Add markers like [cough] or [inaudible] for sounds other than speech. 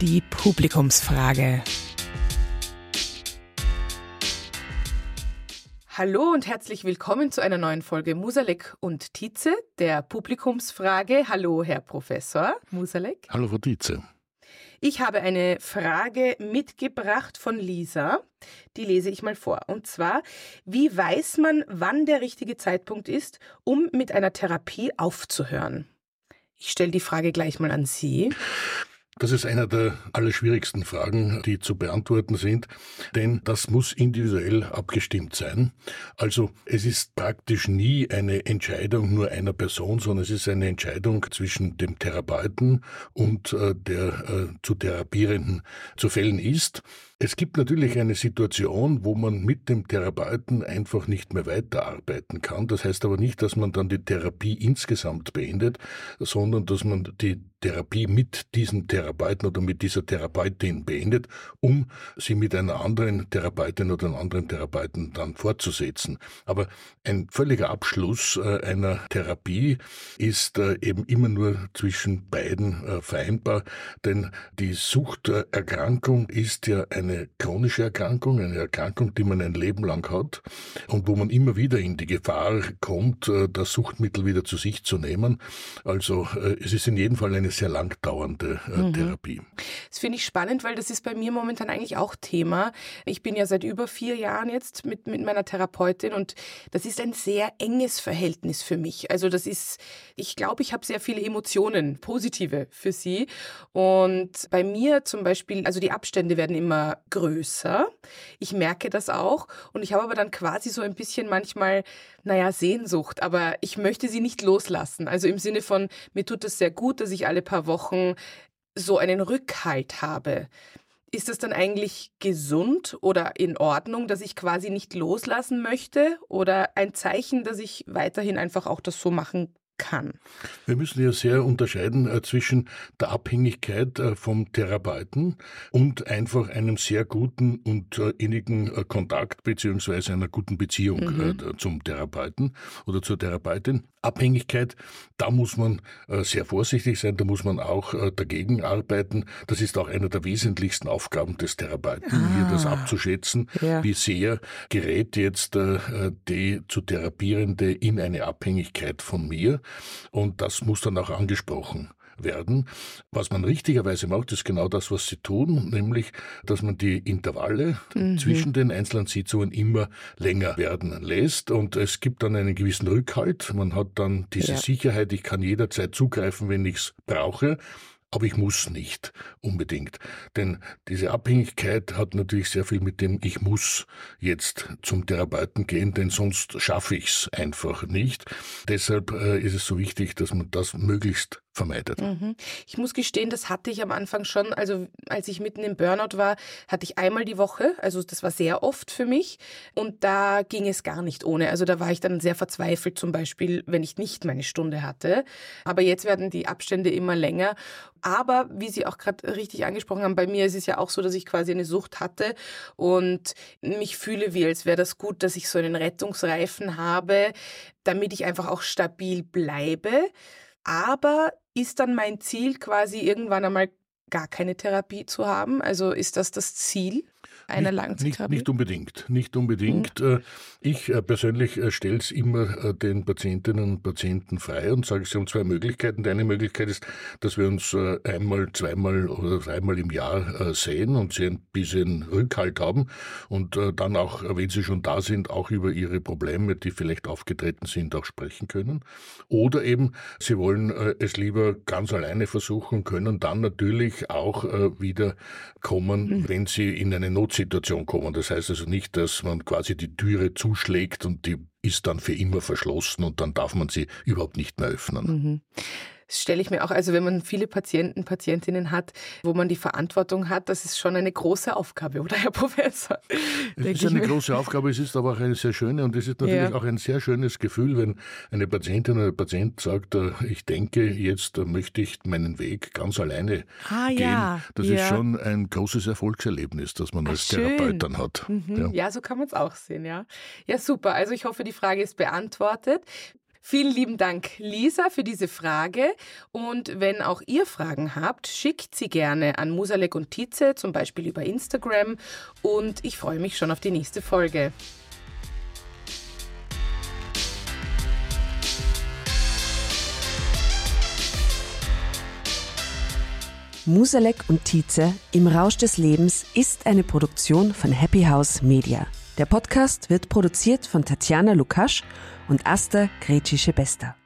Die Publikumsfrage. Hallo und herzlich willkommen zu einer neuen Folge Musalek und Tietze, der Publikumsfrage. Hallo, Herr Professor Musalek. Hallo, Frau Tietze. Ich habe eine Frage mitgebracht von Lisa. Die lese ich mal vor. Und zwar, wie weiß man, wann der richtige Zeitpunkt ist, um mit einer Therapie aufzuhören? Ich stelle die Frage gleich mal an Sie. Das ist einer der allerschwierigsten Fragen, die zu beantworten sind, denn das muss individuell abgestimmt sein. Also es ist praktisch nie eine Entscheidung nur einer Person, sondern es ist eine Entscheidung zwischen dem Therapeuten und äh, der äh, zu Therapierenden zu fällen ist. Es gibt natürlich eine Situation, wo man mit dem Therapeuten einfach nicht mehr weiterarbeiten kann. Das heißt aber nicht, dass man dann die Therapie insgesamt beendet, sondern dass man die Therapie mit diesem Therapeuten oder mit dieser Therapeutin beendet, um sie mit einer anderen Therapeutin oder einem anderen Therapeuten dann fortzusetzen. Aber ein völliger Abschluss äh, einer Therapie ist äh, eben immer nur zwischen beiden äh, vereinbar, denn die Suchterkrankung ist ja ein eine chronische Erkrankung, eine Erkrankung, die man ein Leben lang hat und wo man immer wieder in die Gefahr kommt, äh, das Suchtmittel wieder zu sich zu nehmen. Also äh, es ist in jedem Fall eine sehr lang dauernde äh, mhm. Therapie. Das finde ich spannend, weil das ist bei mir momentan eigentlich auch Thema. Ich bin ja seit über vier Jahren jetzt mit, mit meiner Therapeutin und das ist ein sehr enges Verhältnis für mich. Also das ist, ich glaube, ich habe sehr viele Emotionen, positive für sie. Und bei mir zum Beispiel, also die Abstände werden immer größer. Ich merke das auch. Und ich habe aber dann quasi so ein bisschen manchmal, naja, Sehnsucht. Aber ich möchte sie nicht loslassen. Also im Sinne von, mir tut es sehr gut, dass ich alle paar Wochen so einen Rückhalt habe. Ist das dann eigentlich gesund oder in Ordnung, dass ich quasi nicht loslassen möchte? Oder ein Zeichen, dass ich weiterhin einfach auch das so machen kann. Wir müssen ja sehr unterscheiden äh, zwischen der Abhängigkeit äh, vom Therapeuten und einfach einem sehr guten und äh, innigen Kontakt beziehungsweise einer guten Beziehung mhm. Zum Therapeuten oder zur Therapeutin. Abhängigkeit, da muss man sehr vorsichtig sein, da muss man auch dagegen arbeiten. Das ist auch einer der wesentlichsten Aufgaben des Therapeuten, ah. hier das abzuschätzen, ja. wie sehr gerät jetzt die zu Therapierende in eine Abhängigkeit von mir und das muss dann auch angesprochen werden. Was man richtigerweise macht, ist genau das, was sie tun, nämlich, dass man die Intervalle mhm. zwischen den einzelnen Sitzungen immer länger werden lässt und es gibt dann einen gewissen Rückhalt. Man hat dann diese ja. Sicherheit, ich kann jederzeit zugreifen, wenn ich es brauche. Aber ich muss nicht unbedingt. Denn diese Abhängigkeit hat natürlich sehr viel mit dem Ich muss jetzt zum Therapeuten gehen, denn sonst schaffe ich es einfach nicht. Deshalb äh, ist es so wichtig, dass man das möglichst vermeidet. Mhm. Ich muss gestehen, das hatte ich am Anfang schon. Also als ich mitten im Burnout war, hatte ich einmal die Woche. Also das war sehr oft für mich. Und da ging es gar nicht ohne. Also da war ich dann sehr verzweifelt, zum Beispiel, wenn ich nicht meine Stunde hatte. Aber jetzt werden die Abstände immer länger. Aber wie Sie auch gerade richtig angesprochen haben, bei mir ist es ja auch so, dass ich quasi eine Sucht hatte und mich fühle wie, als wäre das gut, dass ich so einen Rettungsreifen habe, damit ich einfach auch stabil bleibe. Aber ist dann mein Ziel quasi irgendwann einmal gar keine Therapie zu haben? Also ist das das Ziel? Einer Langzeittherapie? Nicht, nicht, unbedingt, nicht unbedingt. Mhm. Ich äh, persönlich äh, stelle es immer den Patientinnen und Patienten frei und sage, sie haben zwei Möglichkeiten. Die eine Möglichkeit ist, dass wir uns einmal, zweimal oder dreimal im Jahr sehen und sie ein bisschen Rückhalt haben und dann auch, wenn sie schon da sind, auch über ihre Probleme, die vielleicht aufgetreten sind, auch sprechen können. Oder eben, sie wollen es lieber ganz alleine versuchen, können dann natürlich auch wieder kommen, mhm. wenn sie in eine Notsituation kommen. Das heißt also nicht, dass man quasi die Türe zuschlägt und die ist dann für immer verschlossen und dann darf man sie überhaupt nicht mehr öffnen. Mhm. Das stelle ich mir auch, also wenn man viele Patienten, Patientinnen hat, wo man die Verantwortung hat, das ist schon eine große Aufgabe, oder Herr Professor? [laughs] Es ist eine große Aufgabe, es ist aber auch eine sehr schöne und es ist natürlich ja. auch ein sehr schönes Gefühl, wenn eine Patientin oder ein Patient sagt, äh, ich denke, jetzt möchte ich meinen Weg ganz alleine ah, gehen. Ja. Das ja. ist schon ein großes Erfolgserlebnis, das man als schön. Therapeut dann hat. Mhm. Ja. so kann man es auch sehen, ja. Ja, super. Also ich hoffe, die Frage ist beantwortet. Vielen lieben Dank, Lisa, für diese Frage. Und wenn auch ihr Fragen habt, schickt sie gerne an Musalek und Tietze, zum Beispiel über Instagram. Und ich freue mich schon auf die nächste Folge. Musalek und Tietze im Rausch des Lebens ist eine Produktion von Happy House Media. Der Podcast wird produziert von Tatjana Lukasch und Asta Gretschi-Bester.